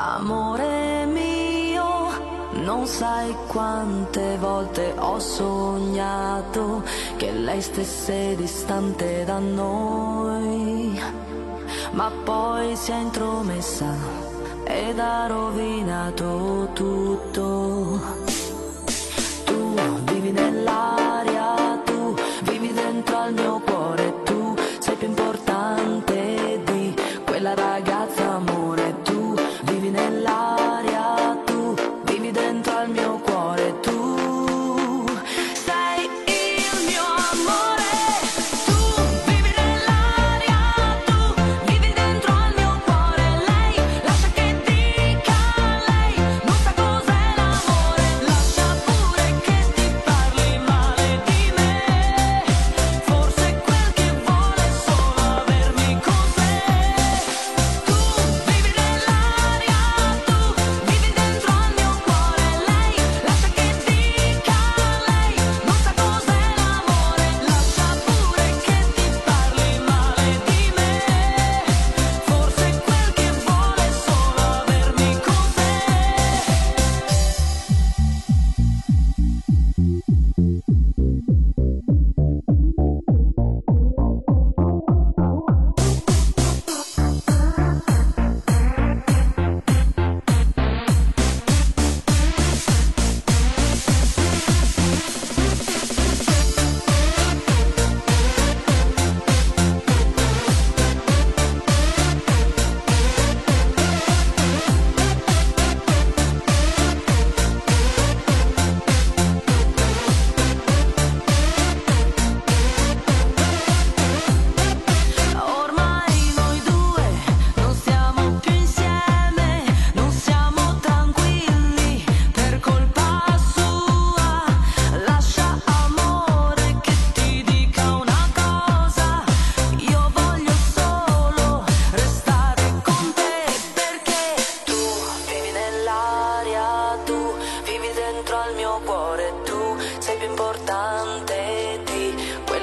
Amore mio, non sai quante volte ho sognato che lei stesse distante da noi, ma poi si è intromessa ed ha rovinato tutto.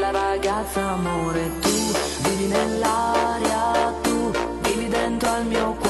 bella ragazza amore tu vivi nell'aria tu vivi dentro al mio cuore